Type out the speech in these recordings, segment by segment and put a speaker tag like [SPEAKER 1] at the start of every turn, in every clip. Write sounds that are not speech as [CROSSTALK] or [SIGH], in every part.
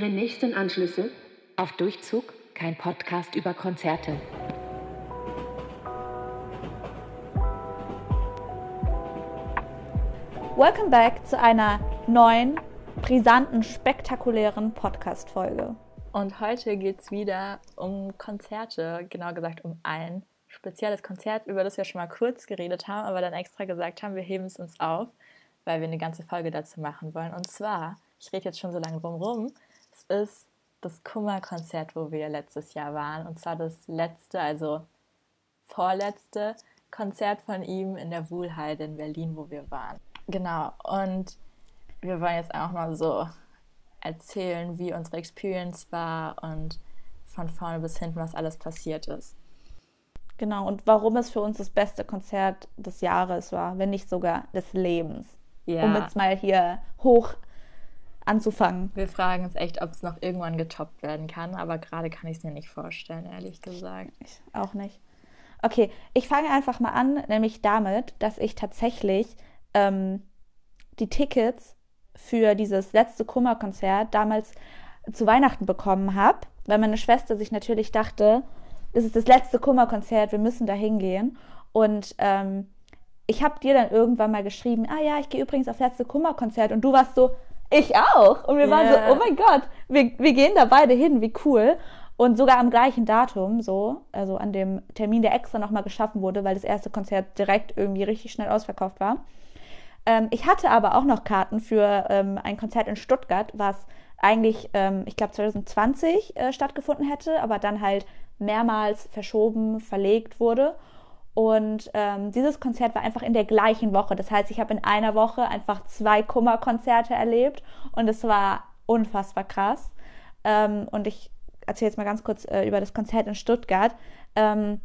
[SPEAKER 1] Ihre nächsten Anschlüsse?
[SPEAKER 2] Auf Durchzug, kein Podcast über Konzerte.
[SPEAKER 3] Welcome back zu einer neuen, brisanten, spektakulären Podcast-Folge.
[SPEAKER 4] Und heute geht es wieder um Konzerte, genau gesagt um ein spezielles Konzert, über das wir schon mal kurz geredet haben, aber dann extra gesagt haben, wir heben es uns auf, weil wir eine ganze Folge dazu machen wollen. Und zwar, ich rede jetzt schon so lange drum rum, ist das Kummerkonzert, wo wir letztes Jahr waren. Und zwar das letzte, also vorletzte Konzert von ihm in der Wuhlheide in Berlin, wo wir waren. Genau, und wir wollen jetzt auch mal so erzählen, wie unsere Experience war und von vorne bis hinten, was alles passiert ist.
[SPEAKER 3] Genau, und warum es für uns das beste Konzert des Jahres war, wenn nicht sogar des Lebens. Ja. Um jetzt mal hier hoch anzufangen.
[SPEAKER 4] Wir fragen uns echt, ob es noch irgendwann getoppt werden kann, aber gerade kann ich es mir nicht vorstellen, ehrlich gesagt.
[SPEAKER 3] Ich auch nicht. Okay, ich fange einfach mal an, nämlich damit, dass ich tatsächlich ähm, die Tickets für dieses letzte Kummerkonzert damals zu Weihnachten bekommen habe, weil meine Schwester sich natürlich dachte, es ist das letzte Kummerkonzert, wir müssen da hingehen. Und ähm, ich habe dir dann irgendwann mal geschrieben, ah ja, ich gehe übrigens aufs letzte Kummerkonzert und du warst so, ich auch. Und wir yeah. waren so, oh mein Gott, wir, wir gehen da beide hin, wie cool. Und sogar am gleichen Datum, so, also an dem Termin, der extra nochmal geschaffen wurde, weil das erste Konzert direkt irgendwie richtig schnell ausverkauft war. Ähm, ich hatte aber auch noch Karten für ähm, ein Konzert in Stuttgart, was eigentlich, ähm, ich glaube, 2020 äh, stattgefunden hätte, aber dann halt mehrmals verschoben, verlegt wurde. Und ähm, dieses Konzert war einfach in der gleichen Woche. Das heißt, ich habe in einer Woche einfach zwei Kummerkonzerte erlebt und es war unfassbar krass. Ähm, und ich erzähle jetzt mal ganz kurz äh, über das Konzert in Stuttgart. Ähm,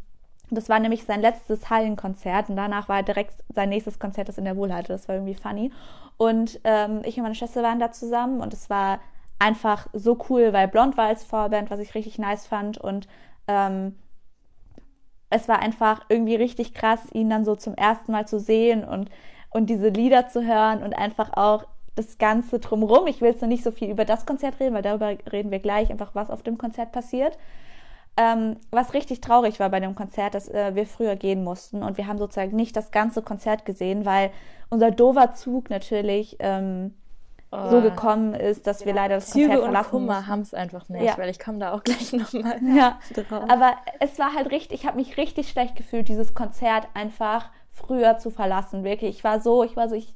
[SPEAKER 3] das war nämlich sein letztes Hallenkonzert und danach war direkt sein nächstes Konzert, das in der Wohlhalte. Das war irgendwie funny. Und ähm, ich und meine Schwester waren da zusammen und es war einfach so cool, weil Blond war als Vorband, was ich richtig nice fand und ähm, es war einfach irgendwie richtig krass, ihn dann so zum ersten Mal zu sehen und, und diese Lieder zu hören und einfach auch das Ganze drumherum. Ich will jetzt noch nicht so viel über das Konzert reden, weil darüber reden wir gleich, einfach was auf dem Konzert passiert. Ähm, was richtig traurig war bei dem Konzert, dass äh, wir früher gehen mussten und wir haben sozusagen nicht das ganze Konzert gesehen, weil unser dover Zug natürlich ähm, oh. so gekommen ist, dass ja. wir leider das
[SPEAKER 4] Züge Konzert verlassen und Kummer haben es einfach nicht, ja. weil ich komme da auch gleich [LAUGHS] nochmal
[SPEAKER 3] ja. drauf. Aber es war halt richtig, ich habe mich richtig schlecht gefühlt, dieses Konzert einfach früher zu verlassen. Wirklich, ich war so, ich war so, ich,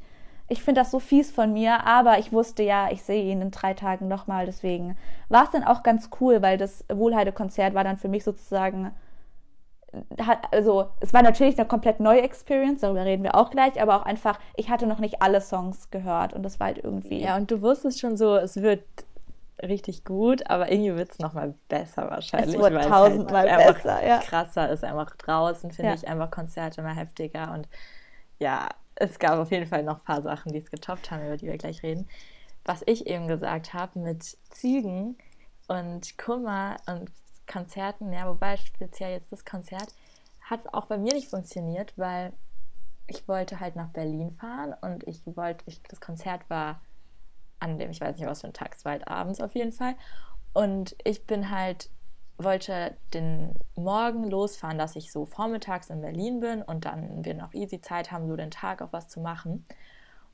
[SPEAKER 3] ich finde das so fies von mir, aber ich wusste ja, ich sehe ihn in drei Tagen nochmal, deswegen war es dann auch ganz cool, weil das Wohlheide-Konzert war dann für mich sozusagen also es war natürlich eine komplett neue Experience, darüber reden wir auch gleich, aber auch einfach, ich hatte noch nicht alle Songs gehört und das war halt irgendwie.
[SPEAKER 4] Ja, und du wusstest schon so, es wird richtig gut, aber irgendwie wird es nochmal besser wahrscheinlich. Es wird tausendmal halt besser, ja. Krasser ist einfach draußen, finde ja. ich einfach Konzerte immer heftiger und ja, es gab auf jeden Fall noch ein paar Sachen, die es getoppt haben, über die wir gleich reden. Was ich eben gesagt habe mit Zügen und Kummer und Konzerten, ja, wobei speziell jetzt das Konzert hat auch bei mir nicht funktioniert, weil ich wollte halt nach Berlin fahren und ich wollte, ich, das Konzert war an dem, ich weiß nicht, was für ein Tag, es war halt abends auf jeden Fall. Und ich bin halt, wollte den Morgen losfahren, dass ich so vormittags in Berlin bin und dann wir noch easy Zeit haben, so den Tag auch was zu machen.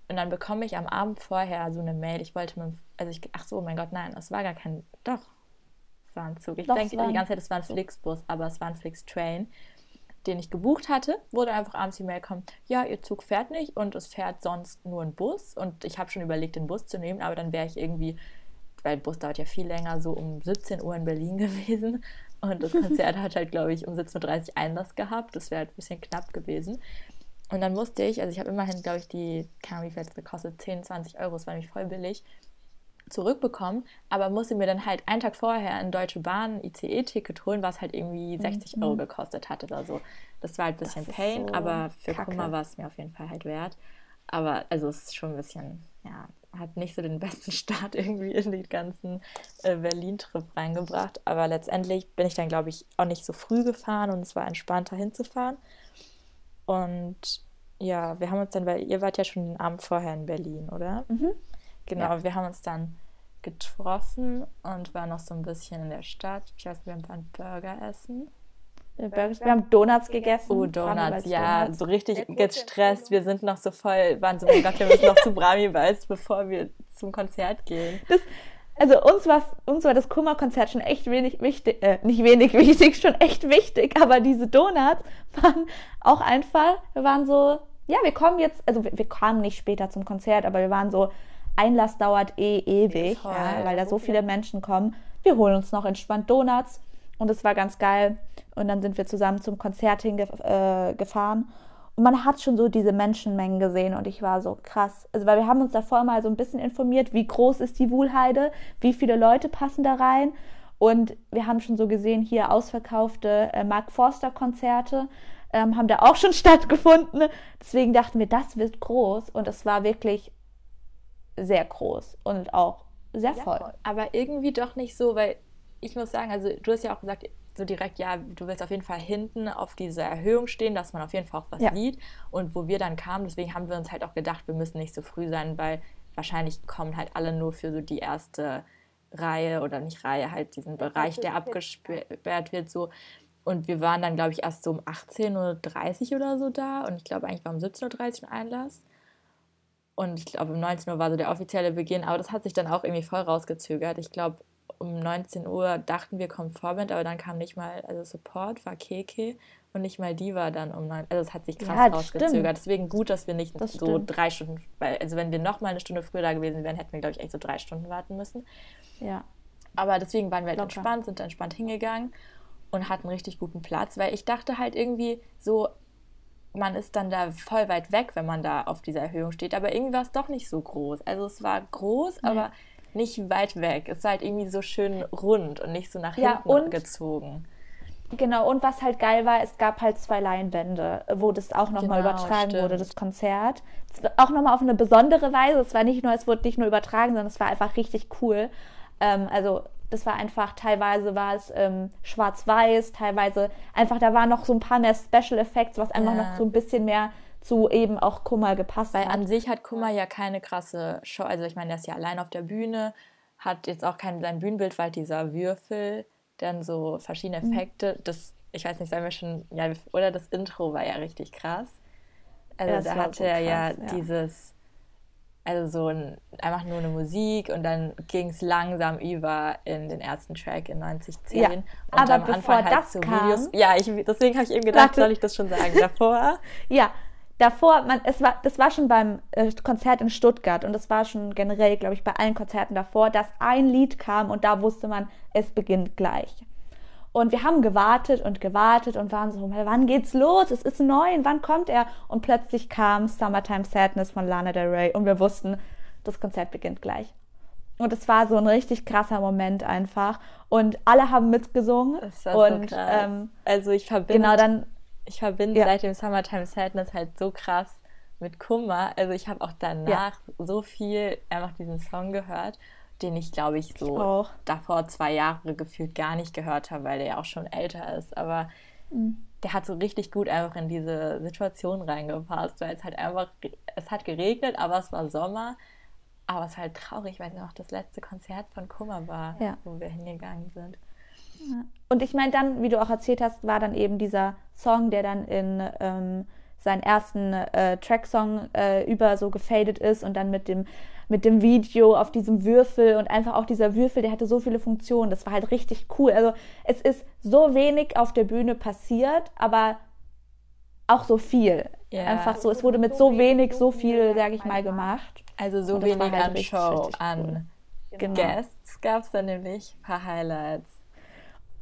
[SPEAKER 4] Und dann bekomme ich am Abend vorher so eine Mail, ich wollte mit, also ich, ach so, mein Gott, nein, es war gar kein, doch, war ein Zug. Ich Doch, denke die ganze Zeit, es war ein Flixbus, aber es war ein Flixtrain, den ich gebucht hatte. Wurde einfach abends die Mail kommen, ja, ihr Zug fährt nicht und es fährt sonst nur ein Bus. Und ich habe schon überlegt, den Bus zu nehmen, aber dann wäre ich irgendwie, weil der Bus dauert ja viel länger, so um 17 Uhr in Berlin [LAUGHS] gewesen. Und das Konzert hat halt, glaube ich, um 17.30 Uhr Einlass gehabt. Das wäre halt ein bisschen knapp gewesen. Und dann musste ich, also ich habe immerhin, glaube ich, die, keine Ahnung, wie viel es gekostet, 10, 20 Euro, das war nämlich voll billig zurückbekommen, aber musste mir dann halt einen Tag vorher ein Deutsche Bahn ICE-Ticket holen, was halt irgendwie 60 mhm. Euro gekostet hatte oder so. Das war halt ein bisschen Pain, so aber für Kacke. Kummer war es mir auf jeden Fall halt wert. Aber also es ist schon ein bisschen, ja, hat nicht so den [LAUGHS] besten Start irgendwie in den ganzen äh, Berlin-Trip reingebracht. Aber letztendlich bin ich dann, glaube ich, auch nicht so früh gefahren und es war entspannter hinzufahren. Und ja, wir haben uns dann, weil ihr wart ja schon den Abend vorher in Berlin, oder? Mhm. Genau, ja. wir haben uns dann getroffen und waren noch so ein bisschen in der Stadt. Ich weiß, wir waren Burger essen.
[SPEAKER 3] Wir haben Donuts gegessen.
[SPEAKER 4] Oh, Donuts, ja, so richtig gestresst. Wir sind noch so voll, waren so, oh Gott, wir müssen noch zu Brami Balls, bevor wir zum Konzert gehen.
[SPEAKER 3] Das, also uns war, uns war das Kummerkonzert schon echt wenig wichtig, äh, nicht wenig wichtig, [LAUGHS] schon echt wichtig, aber diese Donuts waren auch einfach, wir waren so, ja, wir kommen jetzt, also wir, wir kamen nicht später zum Konzert, aber wir waren so, Einlass dauert eh ewig, ja, weil da so viele Menschen kommen. Wir holen uns noch entspannt Donuts und es war ganz geil. Und dann sind wir zusammen zum Konzert hingefahren. Äh, und man hat schon so diese Menschenmengen gesehen und ich war so krass. Also, weil wir haben uns davor mal so ein bisschen informiert, wie groß ist die Wuhlheide, wie viele Leute passen da rein. Und wir haben schon so gesehen, hier ausverkaufte äh, Mark Forster Konzerte ähm, haben da auch schon [LAUGHS] stattgefunden. Deswegen dachten wir, das wird groß. Und es war wirklich sehr groß und auch sehr voll. Ja,
[SPEAKER 4] aber irgendwie doch nicht so, weil ich muss sagen, also du hast ja auch gesagt, so direkt, ja, du willst auf jeden Fall hinten auf dieser Erhöhung stehen, dass man auf jeden Fall auch was ja. sieht. Und wo wir dann kamen, deswegen haben wir uns halt auch gedacht, wir müssen nicht so früh sein, weil wahrscheinlich kommen halt alle nur für so die erste Reihe oder nicht Reihe, halt diesen Bereich, der abgesperrt wird, so. Und wir waren dann, glaube ich, erst so um 18.30 Uhr oder so da. Und ich glaube, eigentlich war um 17.30 Uhr ein Einlass. Und ich glaube, um 19 Uhr war so der offizielle Beginn. Aber das hat sich dann auch irgendwie voll rausgezögert. Ich glaube, um 19 Uhr dachten wir, kommt Vorband, aber dann kam nicht mal, also Support war Keke und nicht mal die war dann um 9. Also es hat sich krass ja, rausgezögert. Stimmt. Deswegen gut, dass wir nicht das so stimmt. drei Stunden, weil, also wenn wir noch mal eine Stunde früher da gewesen wären, hätten wir, glaube ich, echt so drei Stunden warten müssen. Ja. Aber deswegen waren wir halt Locker. entspannt, sind entspannt hingegangen und hatten richtig guten Platz, weil ich dachte halt irgendwie so, man ist dann da voll weit weg, wenn man da auf dieser Erhöhung steht. Aber irgendwie war es doch nicht so groß. Also es war groß, nee. aber nicht weit weg. Es war halt irgendwie so schön rund und nicht so nach ja, hinten und, gezogen.
[SPEAKER 3] Genau, und was halt geil war, es gab halt zwei Leinwände, wo das auch nochmal genau, übertragen stimmt. wurde, das Konzert. Auch nochmal auf eine besondere Weise. Es war nicht nur, es wurde nicht nur übertragen, sondern es war einfach richtig cool. Ähm, also das war einfach, teilweise war es ähm, schwarz-weiß, teilweise einfach, da waren noch so ein paar mehr Special Effects, was einfach ja. noch so ein bisschen mehr zu eben auch Kummer gepasst
[SPEAKER 4] Weil hat. an sich hat Kummer ja keine krasse Show. Also ich meine, der ist ja allein auf der Bühne, hat jetzt auch kein sein Bühnenbild, weil dieser Würfel, dann so verschiedene mhm. Effekte, mhm. das, ich weiß nicht, sagen wir schon, ja, oder das Intro war ja richtig krass. Also ja, da hatte so er ja, ja, dieses, also so ein, einfach nur eine Musik und dann ging es langsam über in den ersten Track in 9010. Ja, und
[SPEAKER 3] aber am bevor Anfang halt das so kam, Videos.
[SPEAKER 4] Ja, ich, deswegen habe ich eben gedacht, soll ich das schon sagen davor? [LAUGHS]
[SPEAKER 3] ja, davor, man, es war, das war schon beim äh, Konzert in Stuttgart und das war schon generell, glaube ich, bei allen Konzerten davor, dass ein Lied kam und da wusste man, es beginnt gleich. Und wir haben gewartet und gewartet und waren so, wann geht's los? Es ist neu, wann kommt er? Und plötzlich kam Summertime Sadness von Lana Del Rey und wir wussten, das Konzert beginnt gleich. Und es war so ein richtig krasser Moment einfach. Und alle haben mitgesungen. Das war und, so krass. Ähm,
[SPEAKER 4] also ich verbinde genau, dann, ich verbinde ja. seit dem Summertime Sadness halt so krass mit Kummer. Also ich habe auch danach ja. so viel einfach diesen Song gehört, den ich glaube ich so ich davor zwei Jahre gefühlt gar nicht gehört habe, weil der ja auch schon älter ist. Aber mhm. der hat so richtig gut einfach in diese Situation reingepasst, weil es halt einfach, es hat geregnet, aber es war Sommer. Aber es ist halt traurig, weil es noch das letzte Konzert von Kummer war, ja. wo wir hingegangen sind.
[SPEAKER 3] Und ich meine, dann, wie du auch erzählt hast, war dann eben dieser Song, der dann in ähm, seinen ersten äh, Tracksong äh, über so gefadet ist und dann mit dem, mit dem Video auf diesem Würfel und einfach auch dieser Würfel, der hatte so viele Funktionen. Das war halt richtig cool. Also es ist so wenig auf der Bühne passiert, aber auch so viel. Yeah. Einfach so, es wurde mit so wenig so viel, sage ich mal, gemacht.
[SPEAKER 4] Also so wenig halt an richtig, Show, richtig cool. an genau. Guests gab es dann nämlich ein paar Highlights.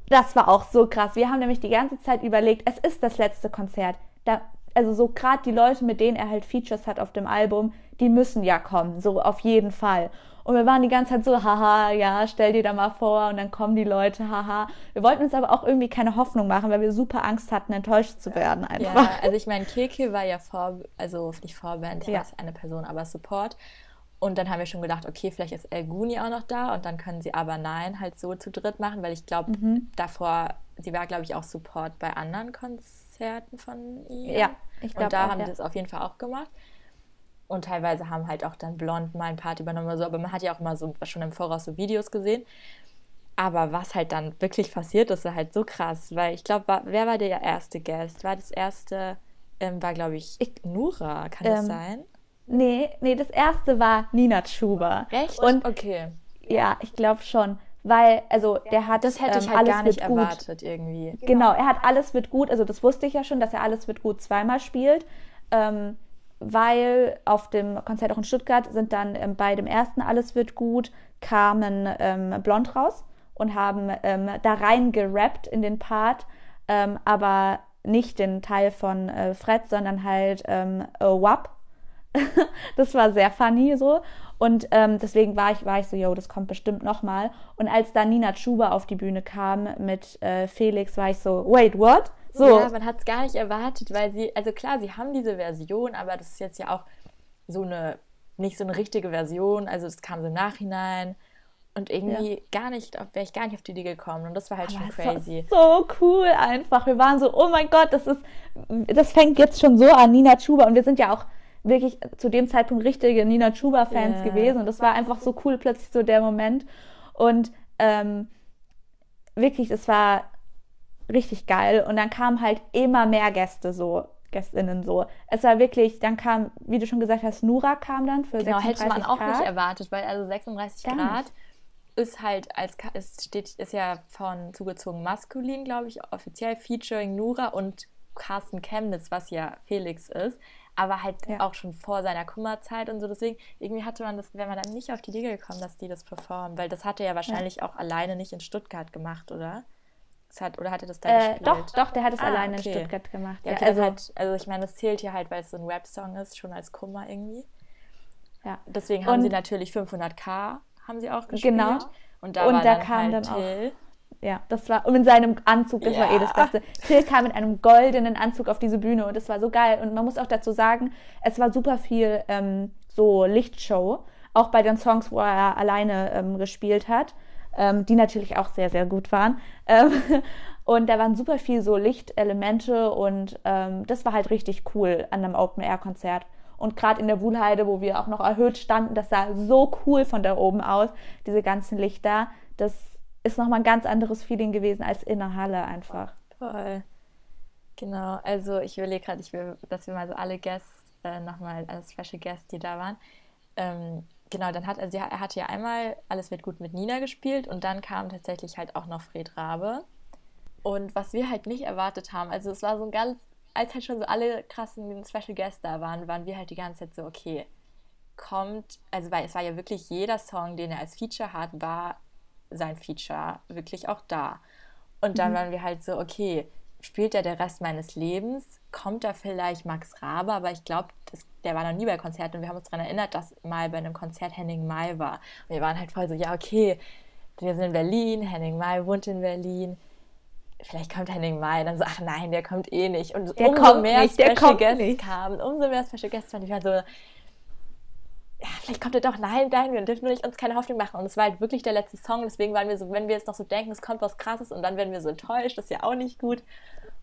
[SPEAKER 3] Das war auch so krass. Wir haben nämlich die ganze Zeit überlegt, es ist das letzte Konzert. Da, also so gerade die Leute, mit denen er halt Features hat auf dem Album, die müssen ja kommen, so auf jeden Fall. Und wir waren die ganze Zeit so, haha, ja, stell dir da mal vor und dann kommen die Leute, haha. Wir wollten uns aber auch irgendwie keine Hoffnung machen, weil wir super Angst hatten, enttäuscht zu werden einfach.
[SPEAKER 4] Ja, also ich meine, Keke war ja vor, also nicht Vorband, ja. eine Person, aber Support. Und dann haben wir schon gedacht, okay, vielleicht ist El Guni auch noch da und dann können sie aber nein halt so zu dritt machen, weil ich glaube, mhm. davor, sie war, glaube ich, auch Support bei anderen Konzerten von ihr. Ja, ich glaube. Und da auch, haben ja. sie es auf jeden Fall auch gemacht. Und teilweise haben halt auch dann Blond mal ein Part übernommen oder so, aber man hat ja auch immer so schon im Voraus so Videos gesehen. Aber was halt dann wirklich passiert ist, war halt so krass, weil ich glaube, wer war der erste Guest? War das erste, ähm, war glaube ich, Nura, kann ähm, das sein?
[SPEAKER 3] Nee, nee, das erste war Nina Schuber.
[SPEAKER 4] Echt? Und, okay.
[SPEAKER 3] Ja, ich glaube schon. Weil, also der hat.
[SPEAKER 4] Das hätte ich ähm, halt gar nicht erwartet gut. irgendwie.
[SPEAKER 3] Genau, er hat alles wird gut, also das wusste ich ja schon, dass er alles wird gut zweimal spielt. Ähm, weil auf dem Konzert auch in Stuttgart sind dann ähm, bei dem ersten Alles wird gut kamen ähm, Blond raus und haben ähm, da rein gerappt in den Part, ähm, aber nicht den Teil von äh, Fred, sondern halt ähm, WAP. [LAUGHS] das war sehr funny so. Und ähm, deswegen war ich, war ich so, yo, das kommt bestimmt nochmal. Und als dann Nina Chuba auf die Bühne kam mit äh, Felix, war ich so, wait, what? So.
[SPEAKER 4] Ja, man hat es gar nicht erwartet, weil sie, also klar, sie haben diese Version, aber das ist jetzt ja auch so eine, nicht so eine richtige Version. Also das kam so im Nachhinein. Und irgendwie ja. gar nicht, wäre ich gar nicht auf die Idee gekommen. Und das war halt Aber schon crazy.
[SPEAKER 3] so cool einfach. Wir waren so, oh mein Gott, das ist, das fängt jetzt schon so an, Nina Chuba. Und wir sind ja auch wirklich zu dem Zeitpunkt richtige Nina Chuba-Fans yeah. gewesen. Und das war einfach so cool, plötzlich so der Moment. Und ähm, wirklich, es war richtig geil. Und dann kamen halt immer mehr Gäste so. Gästinnen so. Es war wirklich, dann kam, wie du schon gesagt hast, Nura kam dann für genau, 36 Grad. Genau, hätte man auch
[SPEAKER 4] nicht erwartet, weil also 36 Gar Grad nicht ist halt als es steht ist ja von zugezogen maskulin, glaube ich, offiziell featuring Nura und Carsten Chemnitz, was ja Felix ist, aber halt ja. auch schon vor seiner Kummerzeit und so. Deswegen irgendwie hatte man das, wäre man dann nicht auf die Idee gekommen, dass die das performen, weil das hatte er ja wahrscheinlich ja. auch alleine nicht in Stuttgart gemacht, oder? Hat, oder hat er das da
[SPEAKER 3] äh, gespielt? Doch, doch, der hat es ah, alleine okay. in Stuttgart gemacht.
[SPEAKER 4] Ja, okay, also, halt, also ich meine, das zählt hier halt, weil es so ein Rap-Song ist, schon als Kummer irgendwie. Ja. Deswegen haben und, sie natürlich 500k haben sie auch gespielt. Genau. Und da, und da dann kam halt dann Till. auch.
[SPEAKER 3] Ja, das war, und in seinem Anzug, das ja. war eh das Beste. Till kam mit einem goldenen Anzug auf diese Bühne und das war so geil. Und man muss auch dazu sagen, es war super viel ähm, so Lichtshow, auch bei den Songs, wo er alleine ähm, gespielt hat, ähm, die natürlich auch sehr, sehr gut waren. Ähm, [LAUGHS] und da waren super viel so Lichtelemente und ähm, das war halt richtig cool an einem Open-Air-Konzert. Und gerade in der Wuhlheide, wo wir auch noch erhöht standen, das sah so cool von da oben aus, diese ganzen Lichter. Das ist nochmal ein ganz anderes Feeling gewesen als in der Halle einfach.
[SPEAKER 4] Toll. Genau, also ich überlege gerade, ich will, dass wir mal so alle Guests äh, nochmal als Special Guests, die da waren. Ähm, genau, dann hat also er hatte ja einmal Alles wird gut mit Nina gespielt und dann kam tatsächlich halt auch noch Fred Rabe. Und was wir halt nicht erwartet haben, also es war so ein ganz als halt schon so alle krassen Special Guests da waren, waren wir halt die ganze Zeit so, okay, kommt, also weil es war ja wirklich jeder Song, den er als Feature hat, war sein Feature wirklich auch da. Und dann mhm. waren wir halt so, okay, spielt er der Rest meines Lebens? Kommt da vielleicht Max Rabe? Aber ich glaube, der war noch nie bei Konzerten und wir haben uns daran erinnert, dass mal bei einem Konzert Henning Mai war. Und wir waren halt voll so, ja, okay, wir sind in Berlin, Henning Mai wohnt in Berlin vielleicht kommt Henning Mai. Dann so, ach nein, der kommt eh nicht. Und der umso mehr nicht, Special Guests nicht. kamen, umso mehr Special Guests fand ich war so, ja, vielleicht kommt er doch. Nein, nein, wir dürfen nicht uns keine Hoffnung machen. Und es war halt wirklich der letzte Song. Deswegen waren wir so, wenn wir jetzt noch so denken, es kommt was Krasses und dann werden wir so enttäuscht, das ist ja auch nicht gut.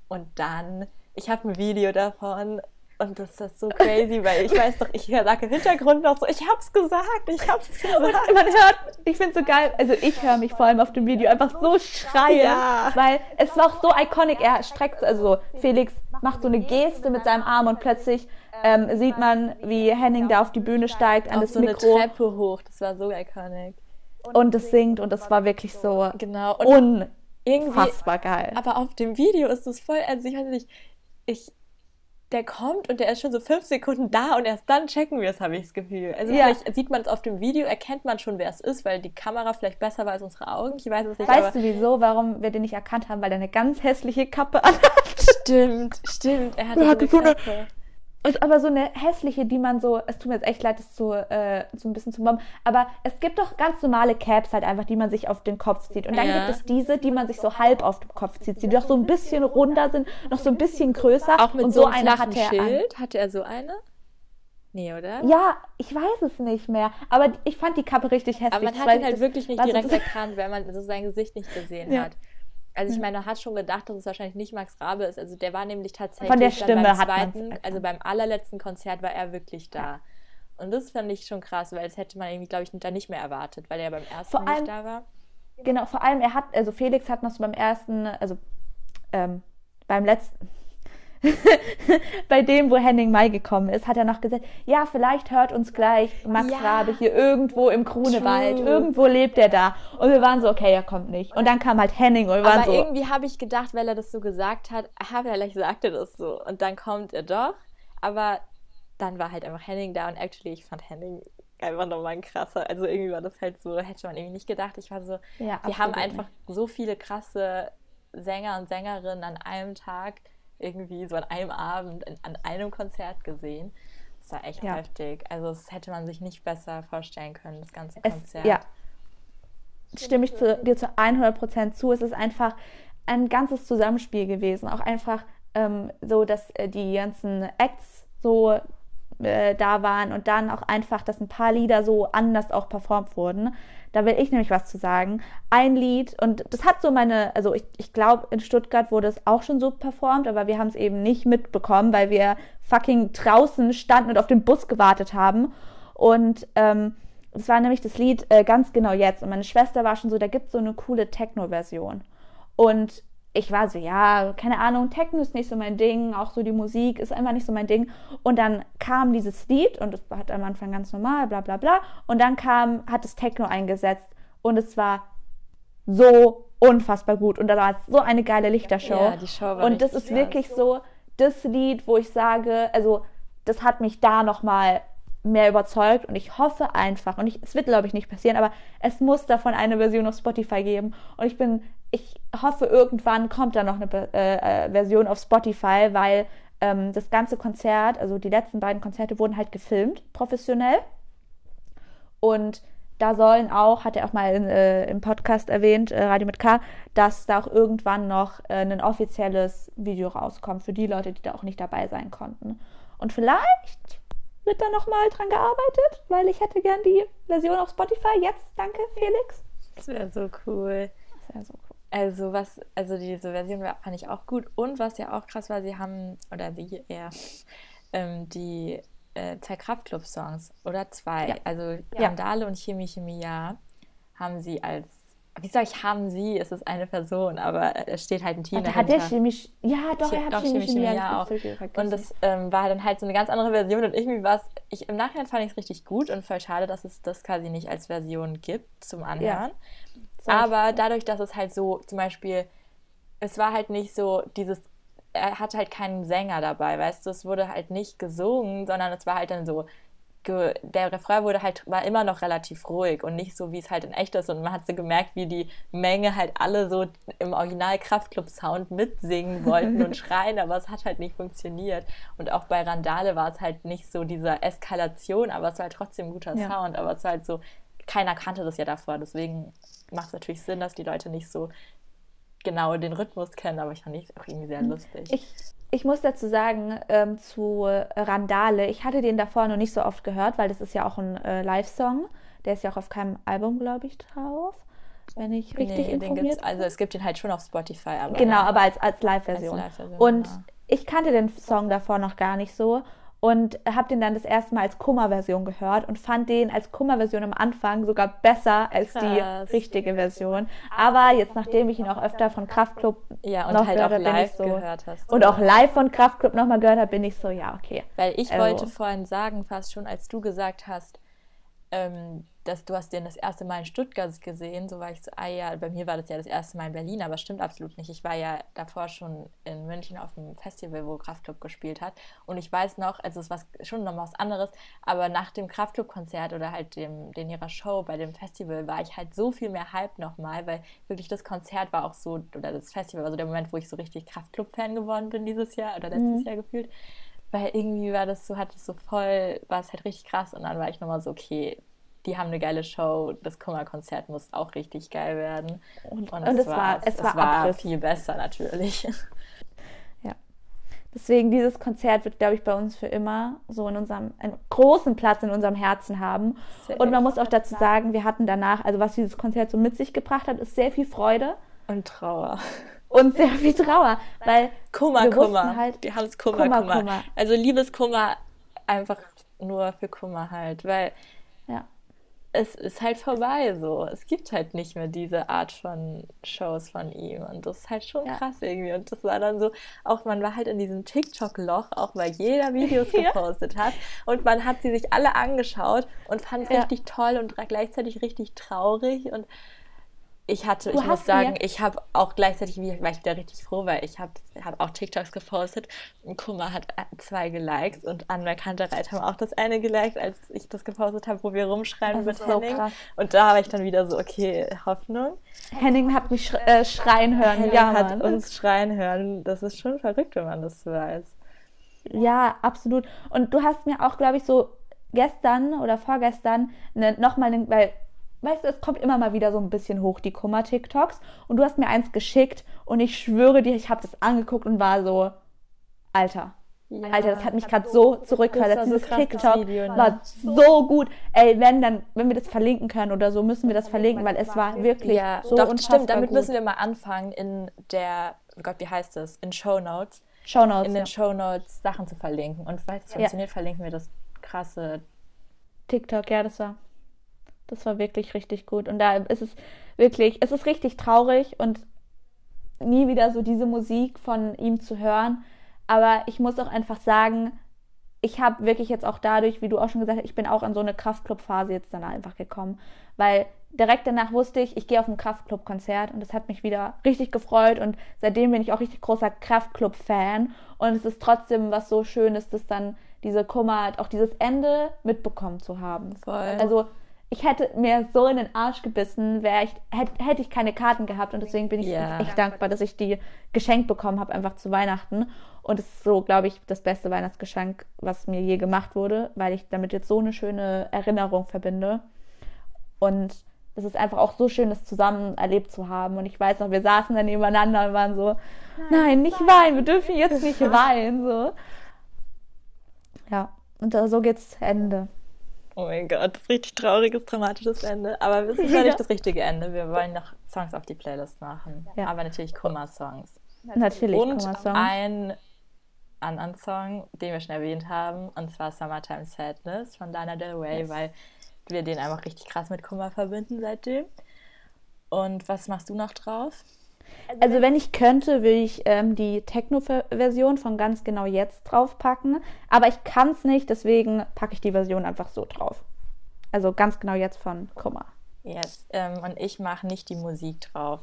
[SPEAKER 4] Und dann, ich habe ein Video davon und das ist so crazy, weil ich weiß doch, ich sage im Hintergrund noch so, ich hab's gesagt, ich hab's gesagt.
[SPEAKER 3] man hört, ich find's so geil, also ich höre mich vor allem auf dem Video einfach so schreien, ja. weil es war auch so iconic, er streckt, also Felix macht so eine Geste mit seinem Arm und plötzlich ähm, sieht man, wie Henning da auf die Bühne steigt, an das so Mikro.
[SPEAKER 4] eine Treppe hoch, das war so iconic.
[SPEAKER 3] Und es singt und das war wirklich so
[SPEAKER 4] genau.
[SPEAKER 3] und unfassbar geil.
[SPEAKER 4] Aber auf dem Video ist es voll, also ich weiß nicht, ich der kommt und der ist schon so fünf Sekunden da und erst dann checken wir es, habe ich das Gefühl. Also ja. vielleicht sieht man es auf dem Video, erkennt man schon, wer es ist, weil die Kamera vielleicht besser war als unsere Augen. Ich weiß es nicht.
[SPEAKER 3] Weißt du wieso, warum wir den nicht erkannt haben? Weil er eine ganz hässliche Kappe [LAUGHS]
[SPEAKER 4] hat. Stimmt, stimmt. Er hatte
[SPEAKER 3] so eine Kappe. Ist aber so eine hässliche, die man so, es tut mir jetzt echt leid, das so, äh, so ein bisschen zu bomben, aber es gibt doch ganz normale Caps halt einfach, die man sich auf den Kopf zieht. Und dann ja. gibt es diese, die man sich so halb auf den Kopf zieht, die doch so ein bisschen runder sind, noch so ein bisschen größer.
[SPEAKER 4] Auch mit und so, so eine hat er Schild. An. Hatte er so eine? Nee, oder?
[SPEAKER 3] Ja, ich weiß es nicht mehr. Aber ich fand die Kappe richtig hässlich.
[SPEAKER 4] Aber man hat ihn halt wirklich nicht direkt erkannt, weil man so sein Gesicht nicht gesehen ja. hat. Also ich mhm. meine, man hat schon gedacht, dass es wahrscheinlich nicht Max Rabe ist. Also der war nämlich tatsächlich
[SPEAKER 3] Von der Stimme
[SPEAKER 4] beim
[SPEAKER 3] zweiten,
[SPEAKER 4] also beim allerletzten Konzert war er wirklich da. Und das fand ich schon krass, weil das hätte man irgendwie, glaube ich, da nicht mehr erwartet, weil er beim ersten vor nicht da war.
[SPEAKER 3] Genau, vor allem er hat, also Felix hat noch so beim ersten, also ähm, beim letzten, [LAUGHS] bei dem, wo Henning Mai gekommen ist, hat er noch gesagt, ja, vielleicht hört uns gleich Max ja, Rabe hier irgendwo im Grunewald. True. Irgendwo lebt er da. Und wir waren so, okay, er kommt nicht. Und dann kam halt Henning und wir waren
[SPEAKER 4] Aber
[SPEAKER 3] so.
[SPEAKER 4] irgendwie habe ich gedacht, weil er das so gesagt hat, ah, vielleicht sagt er das so. Und dann kommt er doch. Aber dann war halt einfach Henning da und actually, ich fand Henning einfach nochmal ein krasser. Also irgendwie war das halt so, hätte man irgendwie nicht gedacht. Ich war so, ja, wir haben einfach nicht. so viele krasse Sänger und Sängerinnen an einem Tag irgendwie so an einem Abend in, an einem Konzert gesehen. Das war echt ja. heftig. Also das hätte man sich nicht besser vorstellen können, das ganze Konzert. Es, ja,
[SPEAKER 3] stimme ich zu, dir zu 100% zu. Es ist einfach ein ganzes Zusammenspiel gewesen. Auch einfach ähm, so, dass äh, die ganzen Acts so äh, da waren und dann auch einfach, dass ein paar Lieder so anders auch performt wurden. Da will ich nämlich was zu sagen. Ein Lied, und das hat so meine, also ich, ich glaube, in Stuttgart wurde es auch schon so performt, aber wir haben es eben nicht mitbekommen, weil wir fucking draußen standen und auf den Bus gewartet haben. Und ähm, das war nämlich das Lied äh, ganz genau jetzt. Und meine Schwester war schon so, da gibt es so eine coole Techno-Version. Und ich war so, ja, keine Ahnung, Techno ist nicht so mein Ding, auch so die Musik ist einfach nicht so mein Ding. Und dann kam dieses Lied und es war am Anfang ganz normal, bla bla bla. Und dann kam, hat das Techno eingesetzt und es war so unfassbar gut. Und da war es so eine geile Lichtershow. Ja, die Show war und das ist wirklich so das Lied, wo ich sage, also das hat mich da nochmal mehr überzeugt und ich hoffe einfach, und ich, es wird glaube ich nicht passieren, aber es muss davon eine Version auf Spotify geben und ich bin ich hoffe, irgendwann kommt da noch eine äh, äh, Version auf Spotify, weil ähm, das ganze Konzert, also die letzten beiden Konzerte wurden halt gefilmt, professionell. Und da sollen auch, hat er auch mal in, äh, im Podcast erwähnt, äh, Radio mit K, dass da auch irgendwann noch äh, ein offizielles Video rauskommt für die Leute, die da auch nicht dabei sein konnten. Und vielleicht wird da nochmal dran gearbeitet, weil ich hätte gern die Version auf Spotify. Jetzt, danke, Felix.
[SPEAKER 4] Das wäre so cool. Das wäre so cool. Also was, also diese Version fand ich auch gut. Und was ja auch krass war, sie haben, oder sie eher, ähm, die äh, zwei Kraftclub-Songs oder zwei, ja. also Randale ja. und Chemie Chemie Ja, haben sie als wie sage ich, haben sie, es ist eine Person, aber es steht halt ein Team
[SPEAKER 3] dahinter. Hat der chemisch, ja doch, er hat doch, chemisch, Chemie,
[SPEAKER 4] ja auch. Und das ähm, war dann halt so eine ganz andere Version und irgendwie war es, ich, im Nachhinein fand ich es richtig gut und voll schade, dass es das quasi nicht als Version gibt zum Anhören. Ja. Aber dadurch, dass es halt so, zum Beispiel, es war halt nicht so dieses, er hat halt keinen Sänger dabei, weißt du, es wurde halt nicht gesungen, sondern es war halt dann so, der Refrain wurde halt, war immer noch relativ ruhig und nicht so, wie es halt in echt ist. Und man hat so gemerkt, wie die Menge halt alle so im Original Kraftclub-Sound mitsingen [LAUGHS] wollten und schreien, aber es hat halt nicht funktioniert. Und auch bei Randale war es halt nicht so dieser Eskalation, aber es war halt trotzdem ein guter ja. Sound. Aber es war halt so, keiner kannte das ja davor. Deswegen macht es natürlich Sinn, dass die Leute nicht so genau den Rhythmus kennen, aber ich fand es auch irgendwie sehr lustig.
[SPEAKER 3] Ich, ich muss dazu sagen, ähm, zu Randale, ich hatte den davor noch nicht so oft gehört, weil das ist ja auch ein äh, Live-Song. Der ist ja auch auf keinem Album, glaube ich, drauf. Wenn ich richtig nee, informiert
[SPEAKER 4] bin. Also es gibt ihn halt schon auf Spotify.
[SPEAKER 3] Aber genau, aber als, als Live-Version. Live Und ja. ich kannte den Song davor noch gar nicht so und habe den dann das erste Mal als Kummer-Version gehört und fand den als Kummer-Version am Anfang sogar besser als Krass. die richtige Version. Aber jetzt, nachdem ich ihn auch öfter von Kraftklub
[SPEAKER 4] ja, und noch halt gehört, auch live so, gehört hast.
[SPEAKER 3] Und auch live von Kraftklub nochmal gehört habe, bin ich so, ja, okay.
[SPEAKER 4] Weil ich also. wollte vorhin sagen, fast schon, als du gesagt hast, ähm, dass du hast den das erste Mal in Stuttgart gesehen, so war ich so, ah ja, bei mir war das ja das erste Mal in Berlin, aber stimmt absolut nicht. Ich war ja davor schon in München auf dem Festival, wo Kraftklub gespielt hat und ich weiß noch, also es war schon noch was anderes, aber nach dem Kraftklub-Konzert oder halt dem, den ihrer Show bei dem Festival war ich halt so viel mehr Hype nochmal, weil wirklich das Konzert war auch so, oder das Festival war so der Moment, wo ich so richtig Kraftklub-Fan geworden bin dieses Jahr oder letztes mhm. Jahr gefühlt weil irgendwie war das so, hat es so voll, war es halt richtig krass und dann war ich nochmal so, okay, die haben eine geile Show, das Kummerkonzert muss auch richtig geil werden. Und, und, und es, war, es, es war, war viel besser natürlich. [LAUGHS]
[SPEAKER 3] Ja. Deswegen, dieses Konzert wird, glaube ich, bei uns für immer so in unserem, einen großen Platz in unserem Herzen haben. Sehr und man muss auch dazu sagen, wir hatten danach, also was dieses Konzert so mit sich gebracht hat, ist sehr viel Freude.
[SPEAKER 4] Und Trauer.
[SPEAKER 3] Und sehr viel Trauer, weil
[SPEAKER 4] Kummer, wir Kummer. Halt, wir haben es Kummer, Kummer, Kummer. Also Liebeskummer einfach nur für Kummer halt, weil es ist halt vorbei so. Es gibt halt nicht mehr diese Art von Shows von ihm. Und das ist halt schon ja. krass irgendwie. Und das war dann so, auch man war halt in diesem TikTok-Loch, auch weil jeder Videos [LAUGHS] gepostet ja. hat. Und man hat sie sich alle angeschaut und fand es ja. richtig toll und gleichzeitig richtig traurig. Und ich hatte, du ich muss sagen, mir. ich habe auch gleichzeitig, war ich wieder richtig froh, weil ich habe hab auch TikToks gepostet und Kuma hat zwei geliked und Anna Kantereit haben auch das eine geliked, als ich das gepostet habe, wo wir rumschreien mit Henning. So und da habe ich dann wieder so, okay, Hoffnung.
[SPEAKER 3] Henning hat mich äh, schreien hören.
[SPEAKER 4] Henning ja, hat Mann. uns schreien hören. Das ist schon verrückt, wenn man das weiß.
[SPEAKER 3] Ja, absolut. Und du hast mir auch, glaube ich, so gestern oder vorgestern ne, nochmal, weil weißt du, es kommt immer mal wieder so ein bisschen hoch, die Kummer-TikToks. Und du hast mir eins geschickt und ich schwöre dir, ich habe das angeguckt und war so, Alter. Ja, Alter, das hat mich gerade so zurückversetzt. Dieses so TikTok Video, ne? war so gut. Ey, wenn dann, wenn wir das verlinken können oder so, müssen wir das verlinken, weil es war wirklich ja, so
[SPEAKER 4] doch, stimmt. Damit gut. müssen wir mal anfangen in der, oh Gott, wie heißt das? In Show Notes.
[SPEAKER 3] Show Notes.
[SPEAKER 4] In den ja. Show Notes Sachen zu verlinken. Und falls es funktioniert, verlinken wir das krasse
[SPEAKER 3] TikTok. Ja, das war. Das war wirklich richtig gut. Und da ist es wirklich, es ist richtig traurig und nie wieder so diese Musik von ihm zu hören. Aber ich muss auch einfach sagen, ich habe wirklich jetzt auch dadurch, wie du auch schon gesagt hast, ich bin auch in so eine Kraftclub-Phase jetzt dann einfach gekommen. Weil direkt danach wusste ich, ich gehe auf ein Kraftclub-Konzert und das hat mich wieder richtig gefreut und seitdem bin ich auch richtig großer Kraftclub-Fan und es ist trotzdem was so Schönes, dass dann diese Kummer, auch dieses Ende mitbekommen zu haben. Voll. Also ich hätte mir so in den Arsch gebissen, wäre ich, hätte, hätte ich keine Karten gehabt und deswegen bin ich yeah. echt dankbar, dass ich die geschenkt bekommen habe, einfach zu Weihnachten. Und es ist so, glaube ich, das beste Weihnachtsgeschenk, was mir je gemacht wurde, weil ich damit jetzt so eine schöne Erinnerung verbinde. Und es ist einfach auch so schön, das zusammen erlebt zu haben. Und ich weiß noch, wir saßen dann nebeneinander und waren so, nein, nein nicht weinen, wir dürfen jetzt nicht [LAUGHS] weinen. So. Ja, und so geht's Ende.
[SPEAKER 4] Oh mein Gott, das ist richtig trauriges, dramatisches Ende. Aber es ist ja nicht das richtige Ende. Wir wollen noch Songs auf die Playlist machen. Ja. Aber natürlich Kummer-Songs.
[SPEAKER 3] Natürlich
[SPEAKER 4] Und ein anderen Song, den wir schon erwähnt haben, und zwar Summertime Sadness von Lana Del Rey, yes. weil wir den einfach richtig krass mit Kummer verbinden seitdem. Und was machst du noch drauf?
[SPEAKER 3] Also wenn ich könnte, würde ich ähm, die Techno-Version von ganz genau jetzt draufpacken. Aber ich kann es nicht, deswegen packe ich die Version einfach so drauf. Also ganz genau jetzt von Kummer.
[SPEAKER 4] Yes. Ähm, und ich mache nicht die Musik drauf.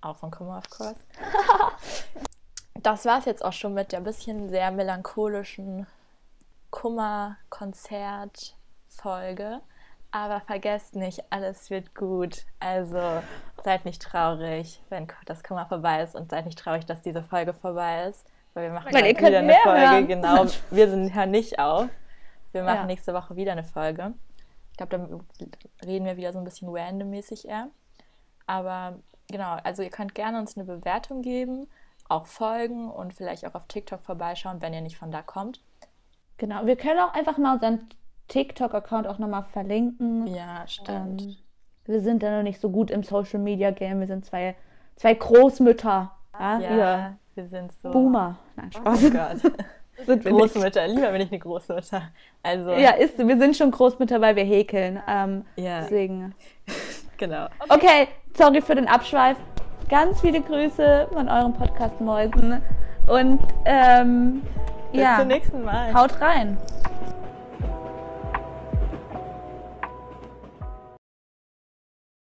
[SPEAKER 4] Auch von Kummer, of course. [LAUGHS] das war es jetzt auch schon mit der bisschen sehr melancholischen Kummer-Konzert-Folge. Aber vergesst nicht, alles wird gut. Also seid nicht traurig, wenn das Kummer vorbei ist und seid nicht traurig, dass diese Folge vorbei ist. Weil wir machen weil wieder eine Folge. Hören. Genau, wir sind ja nicht auf. Wir machen ja. nächste Woche wieder eine Folge. Ich glaube, dann reden wir wieder so ein bisschen randommäßig eher. Aber genau, also ihr könnt gerne uns eine Bewertung geben, auch folgen und vielleicht auch auf TikTok vorbeischauen, wenn ihr nicht von da kommt.
[SPEAKER 3] Genau, wir können auch einfach mal unseren TikTok-Account auch nochmal verlinken.
[SPEAKER 4] Ja, stimmt. Ähm,
[SPEAKER 3] wir sind da noch nicht so gut im Social Media Game. Wir sind zwei, zwei Großmütter.
[SPEAKER 4] Ja, ja wir, sind so.
[SPEAKER 3] Boomer. Nein, Spaß.
[SPEAKER 4] Oh Gott. [LAUGHS] sind wir Großmütter, nicht. lieber bin ich eine Großmutter. Also.
[SPEAKER 3] Ja, ist, wir sind schon Großmütter, weil wir häkeln. Ähm,
[SPEAKER 4] ja.
[SPEAKER 3] Deswegen. [LAUGHS]
[SPEAKER 4] genau.
[SPEAKER 3] Okay. okay, sorry für den Abschweif. Ganz viele Grüße von euren Podcast-Mäusen. Und ähm,
[SPEAKER 4] bis
[SPEAKER 3] ja,
[SPEAKER 4] zum nächsten Mal.
[SPEAKER 3] Haut rein.